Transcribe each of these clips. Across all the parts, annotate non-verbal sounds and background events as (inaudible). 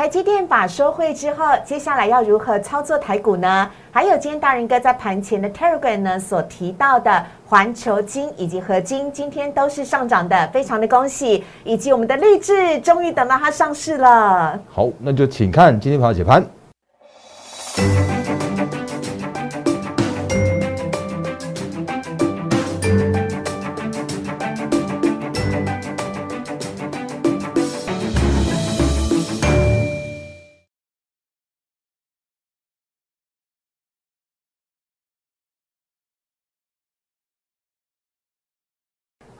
台积电把收回之后，接下来要如何操作台股呢？还有今天大仁哥在盘前的 Telegram 呢所提到的环球金以及合金，今天都是上涨的，非常的恭喜！以及我们的励志，终于等到它上市了。好，那就请看今天盘解盘。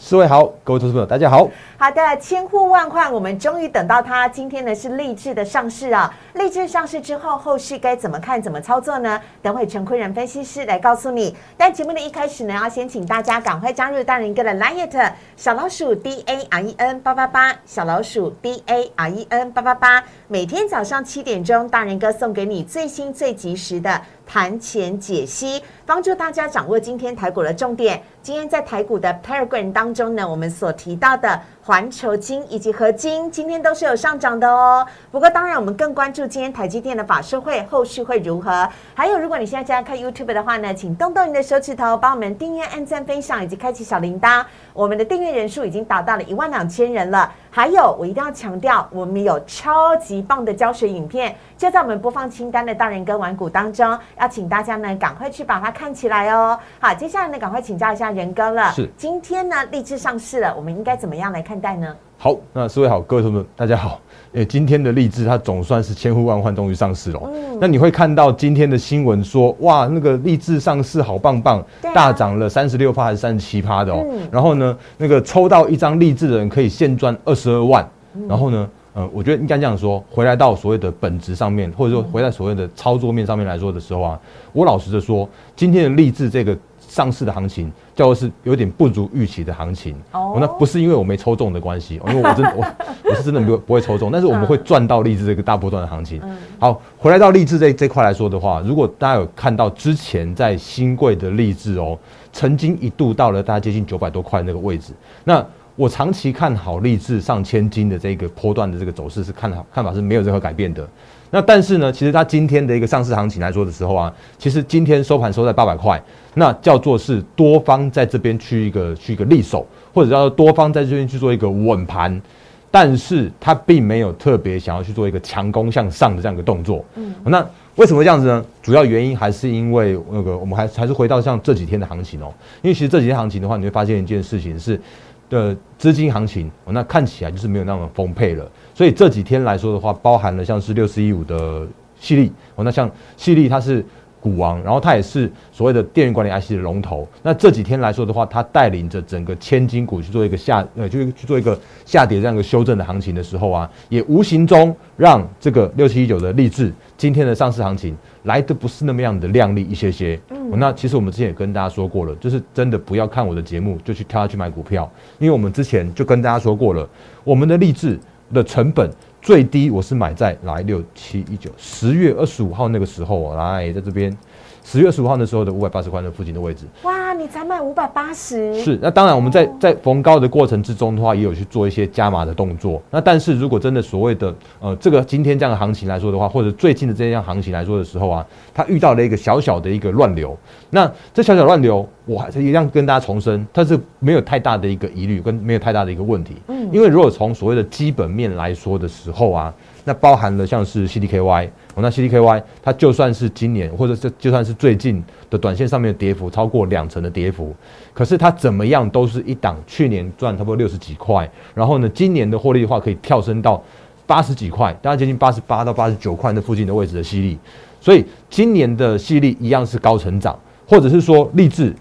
四位好，各位投资朋友，大家好。好的，千呼万唤，我们终于等到它。今天呢是励志的上市啊！励志上市之后，后续该怎么看、怎么操作呢？等会陈坤仁分析师来告诉你。但节目的一开始呢，要先请大家赶快加入大人哥的 Line 小老鼠 D A R E N 八八八，小老鼠 D A R E N 八八八。每天早上七点钟，大人哥送给你最新最及时的盘前解析，帮助大家掌握今天台股的重点。今天在台股的 Paragon 当中呢，我们所提到的环球金以及合金，今天都是有上涨的哦。不过当然，我们更关注今天台积电的法社会后续会如何。还有，如果你现在正在看 YouTube 的话呢，请动动你的手指头，帮我们订阅、按赞、分享以及开启小铃铛。我们的订阅人数已经达到了一万两千人了。还有，我一定要强调，我们有超级棒的教学影片，就在我们播放清单的大人跟玩股当中，要请大家呢赶快去把它看起来哦。好，接下来呢，赶快请教一下仁哥了。是，今天呢，立志上市了，我们应该怎么样来看待呢？好，那四位好，各位同学，大家好。诶，今天的励志它总算是千呼万唤，终于上市了。嗯，那你会看到今天的新闻说，哇，那个励志上市好棒棒，大涨了三十六趴还是三十七趴的哦。然后呢，那个抽到一张励志的人可以现赚二十二万。然后呢，呃，我觉得应该这样说，回来到所谓的本质上面，或者说回来所谓的操作面上面来说的时候啊，我老实的说，今天的励志这个上市的行情。叫做是有点不如预期的行情哦，那不是因为我没抽中的关系，因为我真 (laughs) 我我是真的没有不会抽中，但是我们会赚到励志这个大波段的行情。好，回来到励志这这块来说的话，如果大家有看到之前在新贵的励志哦，曾经一度到了大概接近九百多块那个位置，那我长期看好励志上千金的这个波段的这个走势是看好看法是没有任何改变的。那但是呢，其实它今天的一个上市行情来说的时候啊，其实今天收盘收在八百块，那叫做是多方在这边去一个去一个立手，或者叫做多方在这边去做一个稳盘，但是它并没有特别想要去做一个强攻向上的这样一个动作。嗯，那为什么这样子呢？主要原因还是因为那个我们还还是回到像这几天的行情哦，因为其实这几天行情的话，你会发现一件事情是。的资金行情，那看起来就是没有那么丰沛了。所以这几天来说的话，包含了像是六四一五的细粒，哦，那像细粒它是股王，然后它也是所谓的电源管理 IC 的龙头。那这几天来说的话，它带领着整个千金股去做一个下，呃，就是去做一个下跌这样一个修正的行情的时候啊，也无形中让这个六七一九的励志今天的上市行情。来的不是那么样的靓丽一些些，嗯，那其实我们之前也跟大家说过了，就是真的不要看我的节目就去跳下去买股票，因为我们之前就跟大家说过了，我们的励志的成本最低，我是买在来六七一九十月二十五号那个时候，来在这边。十月十五号那时候的五百八十块的附近的位置，哇，你才卖五百八十？是，那当然我们在在逢高的过程之中的话，也有去做一些加码的动作。那但是如果真的所谓的呃这个今天这样的行情来说的话，或者最近的这样行情来说的时候啊，它遇到了一个小小的一个乱流。那这小小乱流，我还是一样跟大家重申，它是没有太大的一个疑虑，跟没有太大的一个问题。嗯，因为如果从所谓的基本面来说的时候啊。那包含了像是 CDKY，那 CDKY 它就算是今年或者是就算是最近的短线上面的跌幅超过两成的跌幅，可是它怎么样都是一档去年赚差不多六十几块，然后呢，今年的获利的话可以跳升到八十几块，大概接近八十八到八十九块那附近的位置的犀利，所以今年的犀利一样是高成长，或者是说励志。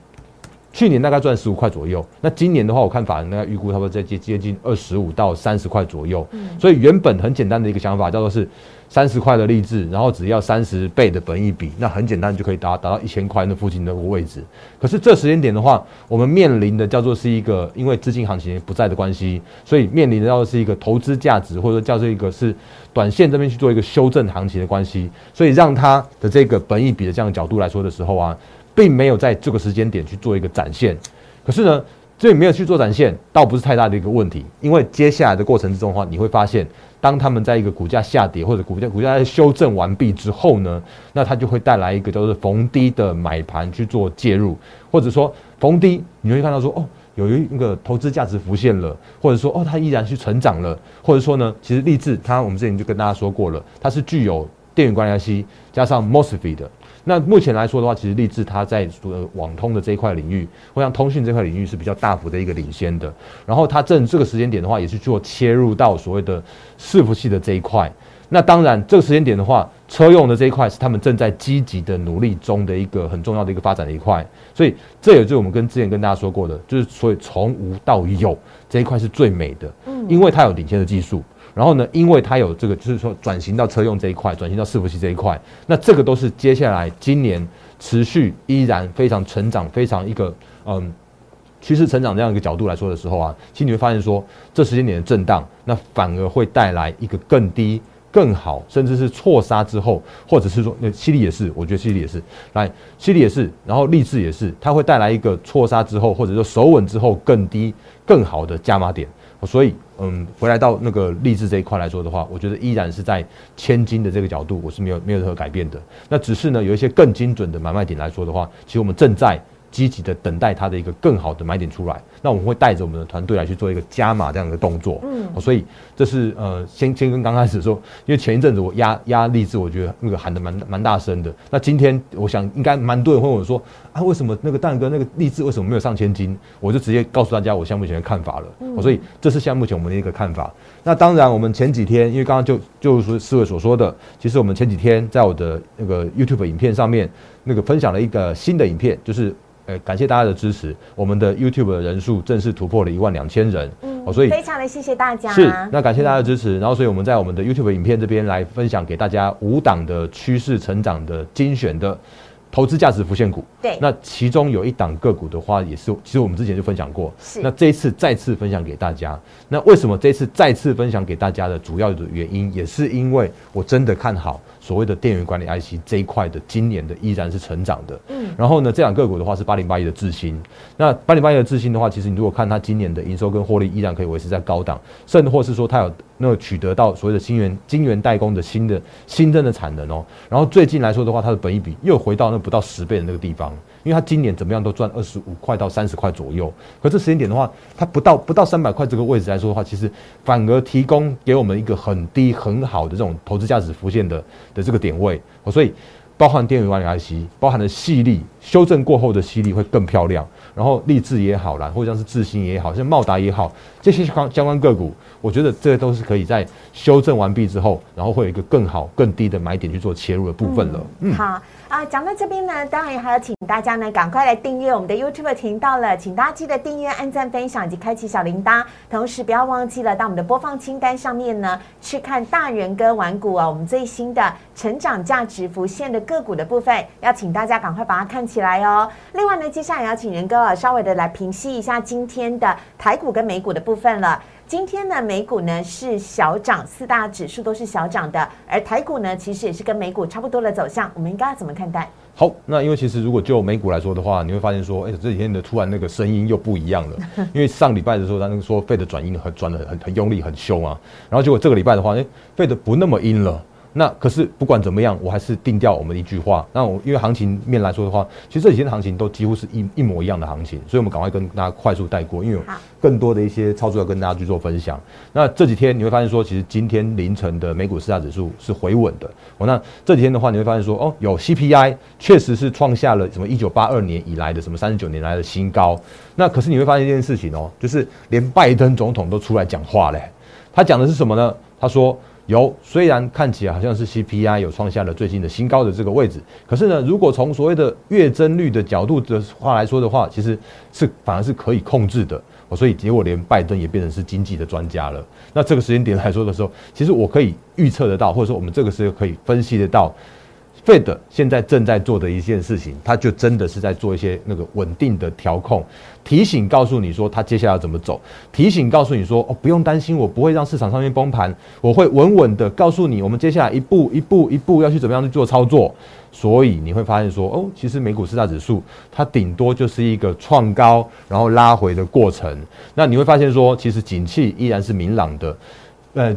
去年大概赚十五块左右，那今年的话，我看法人大概预估差不多在接接近二十五到三十块左右。嗯，所以原本很简单的一个想法叫做是三十块的励志，然后只要三十倍的本益比，那很简单就可以达达到一千块那附近的位置。可是这时间点的话，我们面临的叫做是一个因为资金行情不在的关系，所以面临的叫做是一个投资价值或者说叫做一个是短线这边去做一个修正行情的关系，所以让它的这个本益比的这样的角度来说的时候啊。并没有在这个时间点去做一个展现，可是呢，所以没有去做展现，倒不是太大的一个问题，因为接下来的过程之中的话，你会发现，当他们在一个股价下跌或者股价股价在修正完毕之后呢，那它就会带来一个叫做逢低的买盘去做介入，或者说逢低你会看到说哦，有一个投资价值浮现了，或者说哦它依然去成长了，或者说呢，其实励志它我们之前就跟大家说过了，它是具有电源管理器加上 MOSFET 的。那目前来说的话，其实立志它在呃网通的这一块领域，或像通讯这块领域是比较大幅的一个领先的。然后它正这个时间点的话，也是做切入到所谓的伺服器的这一块。那当然，这个时间点的话，车用的这一块是他们正在积极的努力中的一个很重要的一个发展的一块。所以这也就是我们跟之前跟大家说过的，就是所以从无到有这一块是最美的，嗯，因为它有领先的技术。然后呢，因为它有这个，就是说转型到车用这一块，转型到伺服器这一块，那这个都是接下来今年持续依然非常成长、非常一个嗯趋势成长这样一个角度来说的时候啊，其实你会发现说，这时间点的震荡，那反而会带来一个更低、更好，甚至是错杀之后，或者是说，那犀利也是，我觉得犀利也是，来犀利也是，然后励志也是，它会带来一个错杀之后，或者说守稳之后更低、更好的加码点。所以，嗯，回来到那个励志这一块来说的话，我觉得依然是在千金的这个角度，我是没有没有任何改变的。那只是呢，有一些更精准的买卖点来说的话，其实我们正在。积极的等待它的一个更好的买点出来，那我们会带着我们的团队来去做一个加码这样的动作。嗯，所以这是呃，先先跟刚开始说，因为前一阵子我压压励志，我觉得那个喊的蛮蛮大声的。那今天我想应该蛮多人会问我说啊，为什么那个蛋哥那个励志为什么没有上千金？我就直接告诉大家我项目前的看法了。嗯，所以这是项目前我们的一个看法。那当然，我们前几天因为刚刚就就是四位所说的，其实我们前几天在我的那个 YouTube 影片上面那个分享了一个新的影片，就是。呃，感谢大家的支持，我们的 YouTube 的人数正式突破了一万两千人，嗯，所以非常的谢谢大家。是，那感谢大家的支持，然后所以我们在我们的 YouTube 影片这边来分享给大家五档的趋势成长的精选的。投资价值浮现股，对，那其中有一档个股的话，也是其实我们之前就分享过，是。那这一次再次分享给大家，那为什么这次再次分享给大家的主要的原因，也是因为我真的看好所谓的电源管理 IC 这一块的今年的依然是成长的，嗯。然后呢，这两个股的话是八零八一的智新，那八零八一的智新的话，其实你如果看它今年的营收跟获利依然可以维持在高档，甚或是说它有。那取得到所谓的晶圆晶圆代工的新的新增的产能哦，然后最近来说的话，它的本益比又回到那不到十倍的那个地方，因为它今年怎么样都赚二十五块到三十块左右，可这时间点的话，它不到不到三百块这个位置来说的话，其实反而提供给我们一个很低很好的这种投资价值浮现的的这个点位，所以包含电源管理 IC，包含的细粒修正过后的细粒会更漂亮。然后立志也好啦，或者像是智新也好，像茂达也好，这些相相关个股，我觉得这些都是可以在修正完毕之后，然后会有一个更好、更低的买点去做切入的部分了。嗯，好啊，讲到这边呢，当然还要请大家呢赶快来订阅我们的 YouTube 频道了，请大家记得订阅、按赞、分享以及开启小铃铛，同时不要忘记了到我们的播放清单上面呢去看大人跟玩股啊，我们最新的成长价值浮现的个股的部分，要请大家赶快把它看起来哦。另外呢，接下来要请仁哥啊。稍微的来平息一下今天的台股跟美股的部分了。今天呢，美股呢是小涨，四大指数都是小涨的，而台股呢其实也是跟美股差不多的走向。我们应该要怎么看待？好，那因为其实如果就美股来说的话，你会发现说，哎，这几天的突然那个声音又不一样了。(laughs) 因为上礼拜的时候，他那个说费的转音很转的很很用力很凶啊，然后结果这个礼拜的话，哎，费的不那么阴了。那可是不管怎么样，我还是定掉我们一句话。那我因为行情面来说的话，其实这几天的行情都几乎是一一模一样的行情，所以我们赶快跟大家快速带过，因为有更多的一些操作要跟大家去做分享。那这几天你会发现说，其实今天凌晨的美股四大指数是回稳的。哦，那这几天的话，你会发现说，哦，有 CPI 确实是创下了什么一九八二年以来的什么三十九年来的新高。那可是你会发现一件事情哦，就是连拜登总统都出来讲话嘞。他讲的是什么呢？他说。有，虽然看起来好像是 CPI 有创下了最近的新高的这个位置，可是呢，如果从所谓的月增率的角度的话来说的话，其实是反而是可以控制的。所以结果连拜登也变成是经济的专家了。那这个时间点来说的时候，其实我可以预测得到，或者说我们这个时候可以分析得到 Fed 现在正在做的一件事情，它就真的是在做一些那个稳定的调控，提醒告诉你说它接下来要怎么走，提醒告诉你说哦不用担心，我不会让市场上面崩盘，我会稳稳的告诉你，我们接下来一步一步一步要去怎么样去做操作。所以你会发现说哦，其实美股四大指数它顶多就是一个创高然后拉回的过程。那你会发现说，其实景气依然是明朗的，呃。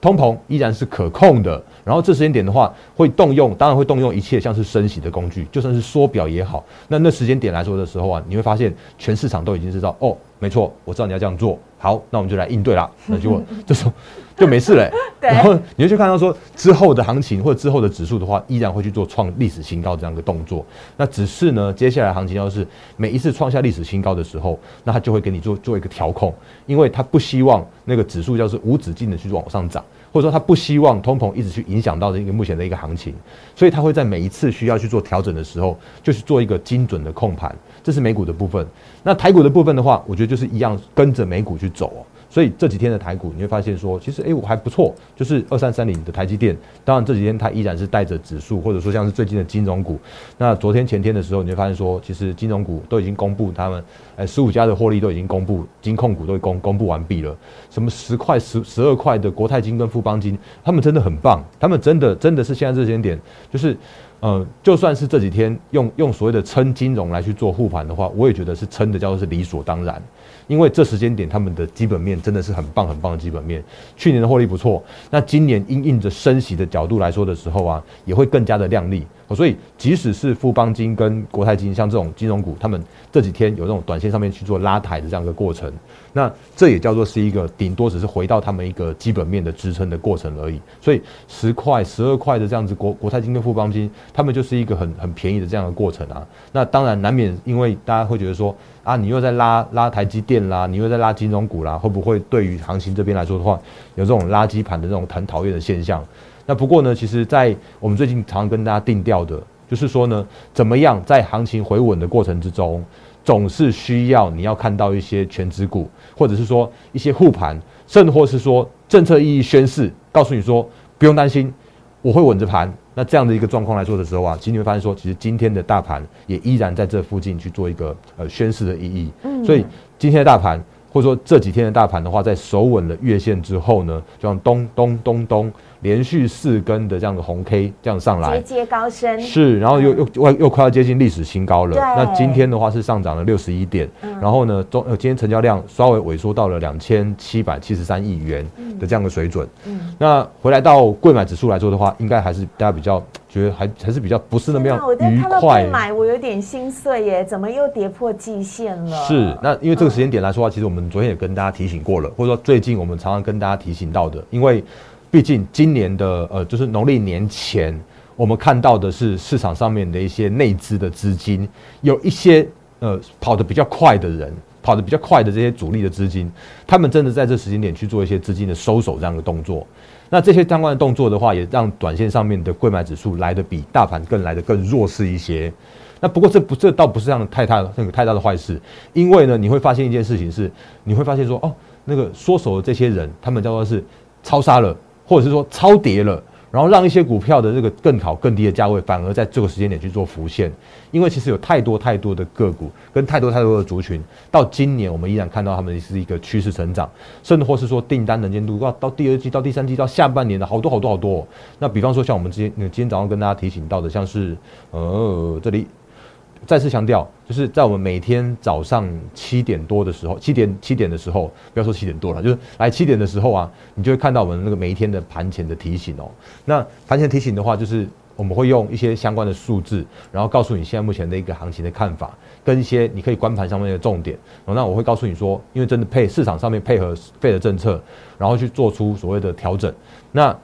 通膨依然是可控的，然后这时间点的话，会动用，当然会动用一切像是升息的工具，就算是缩表也好。那那时间点来说的时候啊，你会发现全市场都已经知道，哦，没错，我知道你要这样做，好，那我们就来应对啦。(laughs) 那结果这时候就没事了。(laughs) 然后你就去看到说之后的行情或者之后的指数的话，依然会去做创历史新高这样的动作。那只是呢，接下来行情要是每一次创下历史新高的时候，那它就会给你做做一个调控，因为它不希望那个指数要是无止境的去往上涨。或者说他不希望通膨一直去影响到这个目前的一个行情，所以他会在每一次需要去做调整的时候，就是做一个精准的控盘。这是美股的部分。那台股的部分的话，我觉得就是一样跟着美股去走哦。所以这几天的台股，你会发现说，其实哎，我还不错，就是二三三零的台积电。当然这几天它依然是带着指数，或者说像是最近的金融股。那昨天前天的时候，你会发现说，其实金融股都已经公布他们，哎，十五家的获利都已经公布，金控股都公公布完毕了。什么十块、十十二块的国泰金跟富邦金，他们真的很棒，他们真的真的是现在这些点，就是。呃，就算是这几天用用所谓的撑金融来去做护盘的话，我也觉得是撑的叫做是理所当然，因为这时间点他们的基本面真的是很棒很棒的基本面，去年的获利不错，那今年因应着升息的角度来说的时候啊，也会更加的亮丽。所以，即使是富邦金跟国泰金，像这种金融股，他们这几天有这种短线上面去做拉抬的这样一个过程，那这也叫做是一个顶多只是回到他们一个基本面的支撑的过程而已。所以，十块、十二块的这样子国国泰金跟富邦金，他们就是一个很很便宜的这样的过程啊。那当然难免，因为大家会觉得说啊，你又在拉拉台积电啦，你又在拉金融股啦，会不会对于行情这边来说的话，有这种垃圾盘的这种很讨厌的现象？那不过呢，其实，在我们最近常常跟大家定调的，就是说呢，怎么样在行情回稳的过程之中，总是需要你要看到一些全指股，或者是说一些护盘，甚或是说政策意义宣示，告诉你说不用担心，我会稳着盘。那这样的一个状况来说的时候啊，其实你会发现说，其实今天的大盘也依然在这附近去做一个呃宣示的意义。嗯，所以今天的大盘。或者说这几天的大盘的话，在守稳了月线之后呢，就像咚咚咚咚连续四根的这样的红 K 这样上来，节节高升是，然后又又又又快要接近历史新高了。那今天的话是上涨了六十一点，然后呢，中呃今天成交量稍微萎缩到了两千七百七十三亿元的这样的水准。嗯，那回来到贵买指数来说的话，应该还是大家比较。觉得还还是比较不是那么样愉快。买我有点心碎耶，怎么又跌破季线了？是，那因为这个时间点来说的话，其实我们昨天也跟大家提醒过了，或者说最近我们常常跟大家提醒到的，因为毕竟今年的呃，就是农历年前，我们看到的是市场上面的一些内资的资金，有一些呃跑得比较快的人，跑得比较快的这些主力的资金，他们真的在这时间点去做一些资金的收手这样的动作。那这些相关的动作的话，也让短线上面的贵买指数来的比大盘更来的更弱势一些。那不过这不这倒不是这样太大那个太大的坏事，因为呢，你会发现一件事情是，你会发现说，哦，那个缩手的这些人，他们叫做是超杀了，或者是说超跌了。然后让一些股票的这个更好、更低的价位，反而在这个时间点去做浮现，因为其实有太多太多的个股跟太多太多的族群，到今年我们依然看到他们是一个趋势成长，甚至或是说订单能见度到到第二季、到第三季、到下半年的好多好多好多。那比方说像我们今天今天早上跟大家提醒到的，像是呃这里。再次强调，就是在我们每天早上七点多的时候，七点七点的时候，不要说七点多了，就是来七点的时候啊，你就会看到我们那个每一天的盘前的提醒哦。那盘前提醒的话，就是我们会用一些相关的数字，然后告诉你现在目前的一个行情的看法，跟一些你可以观盘上面的重点。那我会告诉你说，因为真的配市场上面配合费的政策，然后去做出所谓的调整。那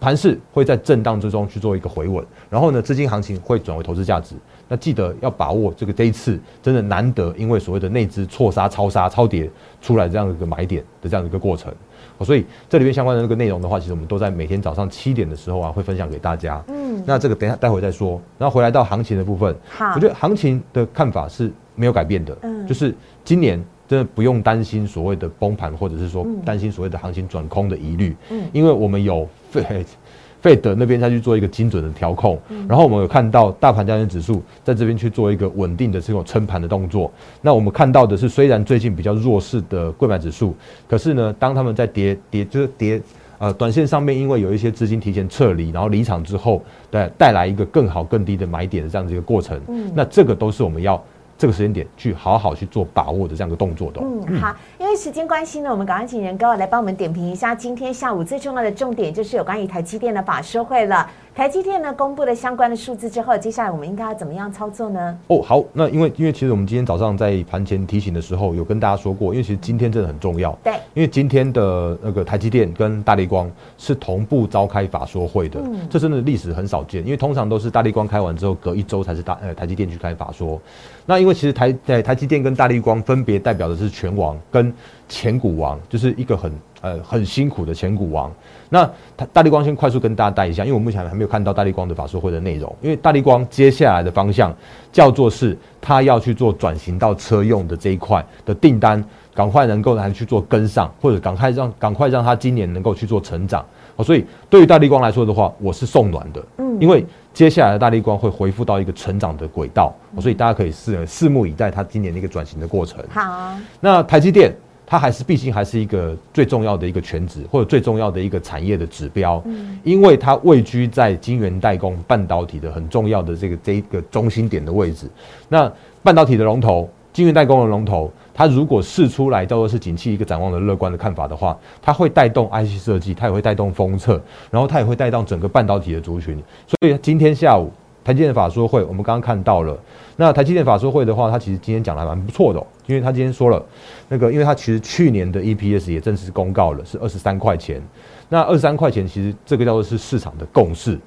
盘势会在震荡之中去做一个回稳，然后呢，资金行情会转为投资价值。那记得要把握这个这一次真的难得，因为所谓的内资错杀、超杀、超跌出来这样的一个买点的这样的一个过程。所以这里面相关的那个内容的话，其实我们都在每天早上七点的时候啊，会分享给大家。嗯，那这个等下待会再说。然后回来到行情的部分，好，我觉得行情的看法是没有改变的。嗯，就是今年真的不用担心所谓的崩盘，或者是说担心所谓的行情转空的疑虑。嗯，因为我们有费。(laughs) 费德那边再去做一个精准的调控，然后我们有看到大盘加权指数在这边去做一个稳定的这种撑盘的动作。那我们看到的是，虽然最近比较弱势的贵买指数，可是呢，当他们在跌跌就是跌呃短线上面，因为有一些资金提前撤离，然后离场之后，对带来一个更好更低的买点的这样子一个过程。嗯，那这个都是我们要。这个时间点去好好去做把握的这样一个动作的。嗯，好，因为时间关系呢，我们赶快请仁哥来帮我们点评一下今天下午最重要的重点，就是有关于台积电的法说会了。台积电呢公布了相关的数字之后，接下来我们应该要怎么样操作呢？哦，好，那因为因为其实我们今天早上在盘前提醒的时候，有跟大家说过，因为其实今天真的很重要。对，因为今天的那个台积电跟大力光是同步召开法说会的，嗯，这真的历史很少见，因为通常都是大力光开完之后隔一周才是大呃台积电去开法说。那因为其实台在台积电跟大力光分别代表的是拳王跟前股王，就是一个很呃很辛苦的前股王。那大大力光先快速跟大家带一下，因为我目前还没有看到大力光的法说会的内容。因为大力光接下来的方向叫做是，他要去做转型到车用的这一块的订单，赶快能够来去做跟上，或者赶快让赶快让他今年能够去做成长。哦，所以对于大力光来说的话，我是送暖的，嗯，因为接下来的大力光会恢复到一个成长的轨道，所以大家可以拭拭目以待，它今年的一个转型的过程。好，那台积电。它还是毕竟还是一个最重要的一个全职或者最重要的一个产业的指标，嗯，因为它位居在晶圆代工半导体的很重要的这个这一个中心点的位置。那半导体的龙头，晶圆代工的龙头，它如果试出来叫做是景气一个展望的乐观的看法的话，它会带动 IC 设计，它也会带动封测，然后它也会带动整个半导体的族群。所以今天下午台积电法说会，我们刚刚看到了。那台积电法说会的话，它其实今天讲的还蛮不错的，因为它今天说了，那个，因为它其实去年的 EPS 也正式公告了，是二十三块钱。那二十三块钱其实这个叫做是市场的共识。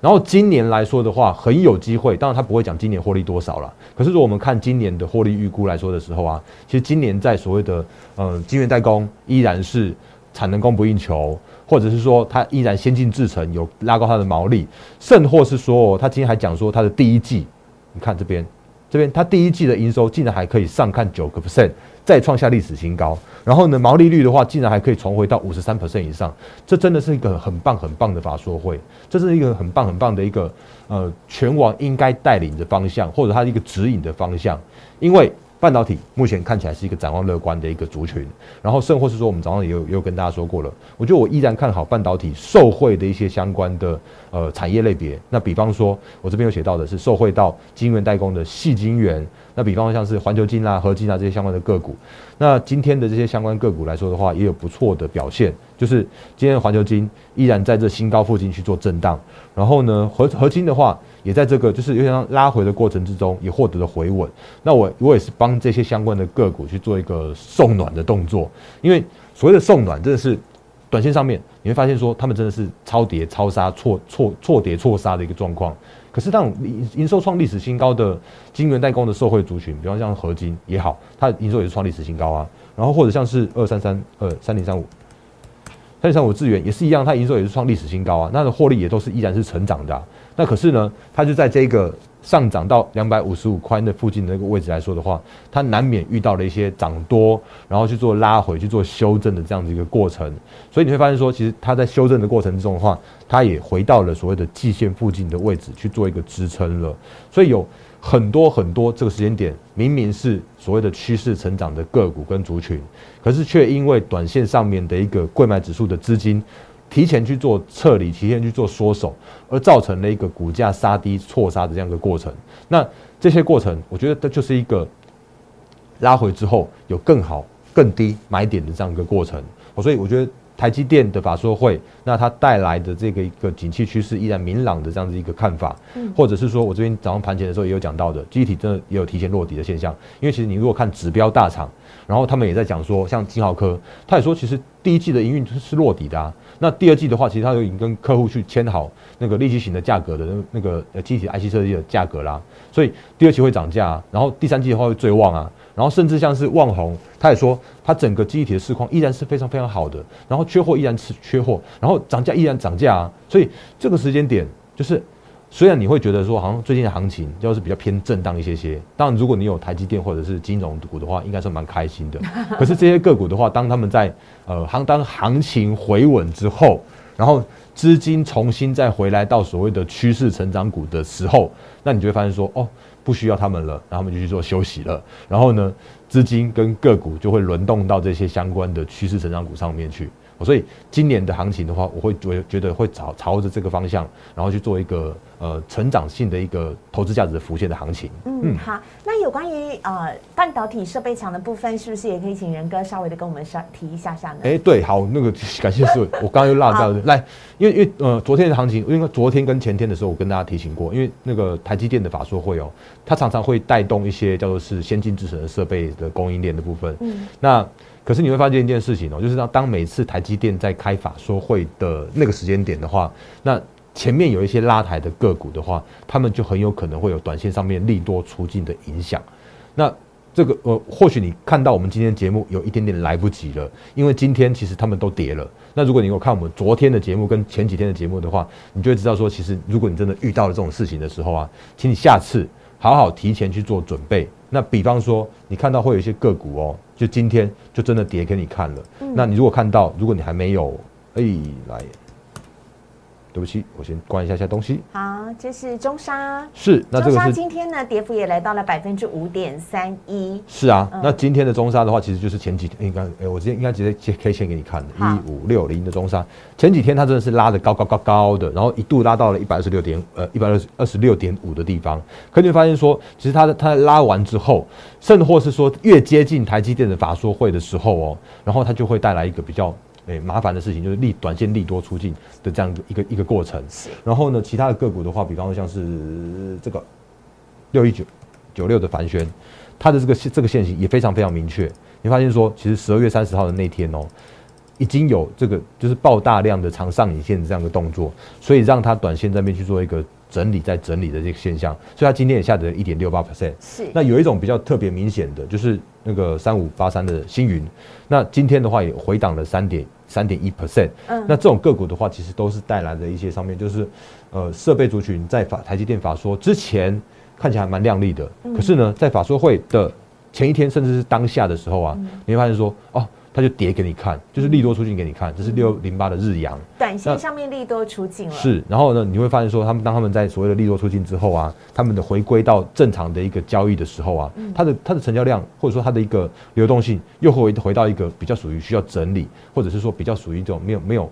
然后今年来说的话，很有机会，当然它不会讲今年获利多少了。可是如果我们看今年的获利预估来说的时候啊，其实今年在所谓的嗯晶圆代工依然是产能供不应求，或者是说它依然先进制程有拉高它的毛利，甚或是说它今天还讲说它的第一季。你看这边，这边它第一季的营收竟然还可以上看九个 percent，再创下历史新高。然后呢，毛利率的话，竟然还可以重回到五十三 percent 以上。这真的是一个很棒很棒的法说会，这是一个很棒很棒的一个呃全网应该带领的方向，或者它一个指引的方向，因为。半导体目前看起来是一个展望乐观的一个族群，然后甚或是说，我们早上也有也有跟大家说过了，我觉得我依然看好半导体受惠的一些相关的呃产业类别。那比方说，我这边有写到的是受惠到晶圆代工的细晶圆，那比方像是环球晶啊、合金啊这些相关的个股。那今天的这些相关个股来说的话，也有不错的表现，就是今天环球金依然在这新高附近去做震荡，然后呢，合合金的话。也在这个就是有点像拉回的过程之中，也获得了回稳。那我我也是帮这些相关的个股去做一个送暖的动作，因为所谓的送暖，真的是短线上面你会发现说，他们真的是超跌、超杀、错错错跌、错杀的一个状况。可是，当营营收创历史新高的晶圆代工的受惠族群，比方像合金也好，它营收也是创历史新高啊。然后或者像是二三三二三零三五三零三五智源也是一样，它营收也是创历史新高啊，那的获利也都是依然是成长的。那可是呢，它就在这个上涨到两百五十五块的附近的那个位置来说的话，它难免遇到了一些涨多，然后去做拉回、去做修正的这样子一个过程。所以你会发现说，其实它在修正的过程之中的话，它也回到了所谓的季线附近的位置去做一个支撑了。所以有很多很多这个时间点，明明是所谓的趋势成长的个股跟族群，可是却因为短线上面的一个贵买指数的资金。提前去做撤离，提前去做缩手，而造成了一个股价杀低、错杀的这样一个过程。那这些过程，我觉得这就是一个拉回之后有更好、更低买点的这样一个过程。所以我觉得台积电的法说会，那它带来的这个一个景气趋势依然明朗的这样子一个看法，或者是说我这边早上盘前的时候也有讲到的，机体真的也有提前落底的现象。因为其实你如果看指标大厂，然后他们也在讲说，像金豪科，他也说其实第一季的营运是落底的啊。那第二季的话，其实它就已经跟客户去签好那个立即型的价格的那那个呃机体 IC 设计的价格啦，所以第二期会涨价，然后第三季的话会最旺啊，然后甚至像是旺宏，他也说他整个机体的市况依然是非常非常好的，然后缺货依然是缺货，然后涨价依然涨价啊，所以这个时间点就是。虽然你会觉得说，好像最近的行情就是比较偏震荡一些些。但，如果你有台积电或者是金融股的话，应该是蛮开心的。(laughs) 可是这些个股的话，当他们在呃行当行情回稳之后，然后资金重新再回来到所谓的趋势成长股的时候，那你就会发现说，哦，不需要他们了，然后他们就去做休息了。然后呢，资金跟个股就会轮动到这些相关的趋势成长股上面去。所以今年的行情的话，我会觉觉得会朝朝着这个方向，然后去做一个呃成长性的一个投资价值的浮现的行情。嗯，好，那有关于呃半导体设备厂的部分，是不是也可以请仁哥稍微的跟我们稍提一下下呢？哎，对，好，那个感谢师我刚刚又落掉了。来，因为因为呃昨天的行情，因为昨天跟前天的时候，我跟大家提醒过，因为那个台积电的法说会哦，它常常会带动一些叫做是先进制程的设备的供应链的部分。嗯，那。可是你会发现一件事情哦，就是当当每次台积电在开法说会的那个时间点的话，那前面有一些拉抬的个股的话，他们就很有可能会有短线上面利多出尽的影响。那这个呃，或许你看到我们今天节目有一点点来不及了，因为今天其实他们都跌了。那如果你有看我们昨天的节目跟前几天的节目的话，你就会知道说，其实如果你真的遇到了这种事情的时候啊，请你下次好好提前去做准备。那比方说，你看到会有一些个股哦。就今天就真的跌给你看了，那你如果看到，如果你还没有，哎，来。对不起，我先关一下下东西。好，这是中沙。是，那这个是今天呢，跌幅也来到了百分之五点三一。是啊，那今天的中沙的话，其实就是前几天应该，哎，我直接应该直接接 K 线给你看的，一五六零的中沙，前几天它真的是拉的高高高高的，然后一度拉到了一百二十六点，呃，一百二十二十六点五的地方。可你会发现说，其实它的它拉完之后，甚或是说越接近台积电的法说会的时候哦，然后它就会带来一个比较。诶，麻烦的事情就是利短线利多出尽的这样一个一个过程。然后呢，其他的个股的话，比方说像是这个六一九九六的凡轩，它的这个这个线型也非常非常明确。你发现说，其实十二月三十号的那天哦，已经有这个就是爆大量的长上影线的这样的动作，所以让它短线这边去做一个整理，在整理的这个现象。所以它今天也下跌了一点六八 percent。是。那有一种比较特别明显的，就是那个三五八三的星云，那今天的话也回档了三点。三点一 percent，嗯，那这种个股的话，其实都是带来的一些上面，就是，呃，设备族群在法台积电法说之前看起来蛮亮丽的，可是呢，在法说会的前一天，甚至是当下的时候啊，你会发现说，哦。它就跌给你看，就是利多出境给你看，这是六零八的日阳，短线上面利多出境了。是，然后呢，你会发现说，他们当他们在所谓的利多出境之后啊，他们的回归到正常的一个交易的时候啊，它的它的成交量或者说它的一个流动性又回回到一个比较属于需要整理，或者是说比较属于一种没有没有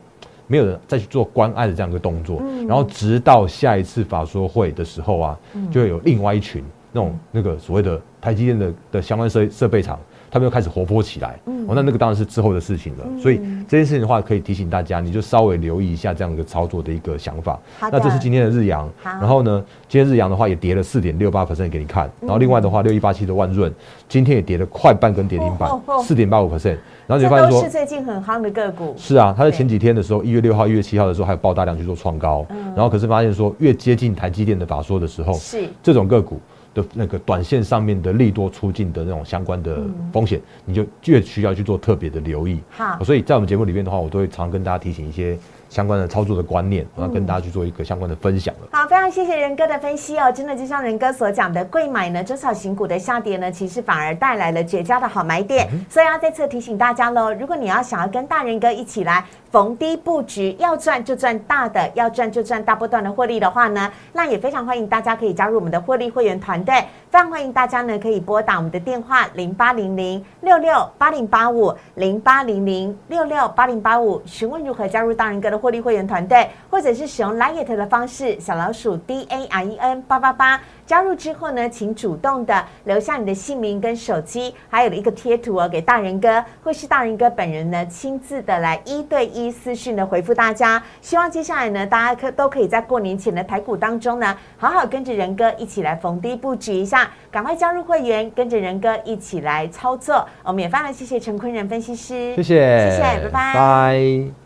没有人再去做关爱的这样一个动作，然后直到下一次法说会的时候啊，就会有另外一群那种那个所谓的台积电的的相关设设备厂。他们又开始活泼起来，嗯哦，那那个当然是之后的事情了。所以这件事情的话，可以提醒大家，你就稍微留意一下这样一个操作的一个想法。那这是今天的日阳，然后呢，今天日阳的话也跌了四点六八 percent 给你看。然后另外的话，六一八七的万润今天也跌了快半根跌停板，四点八五 percent。然后你发现说，是最近很夯的个股。是啊，它在前几天的时候，一月六号、一月七号的时候还有爆大量去做创高，然后可是发现说，越接近台积电的法说的时候，是这种个股。的那个短线上面的利多出境的那种相关的风险，你就越需要去做特别的留意。好，所以在我们节目里面的话，我都会常跟大家提醒一些。相关的操作的观念，我要跟大家去做一个相关的分享了。好，非常谢谢仁哥的分析哦，真的就像仁哥所讲的，贵买呢中小型股的下跌呢，其实反而带来了绝佳的好买点。所以要再次提醒大家喽，如果你要想要跟大仁哥一起来逢低布局，要赚就赚大的，要赚就赚大波段的获利的话呢，那也非常欢迎大家可以加入我们的获利会员团队。非常欢迎大家呢可以拨打我们的电话零八零零六六八零八五零八零零六六八零八五，询问如何加入大仁哥的。获利会员团队，或者是使用 Lite 的方式，小老鼠 D A R E N 八八八加入之后呢，请主动的留下你的姓名跟手机，还有一个贴图哦，给大人哥，或是大人哥本人呢，亲自的来一对一私讯的回复大家。希望接下来呢，大家可都可以在过年前的台股当中呢，好好跟着仁哥一起来逢低布局一下，赶快加入会员，跟着仁哥一起来操作。我们也非常谢谢陈坤仁分析师，谢谢，谢谢，拜拜，拜。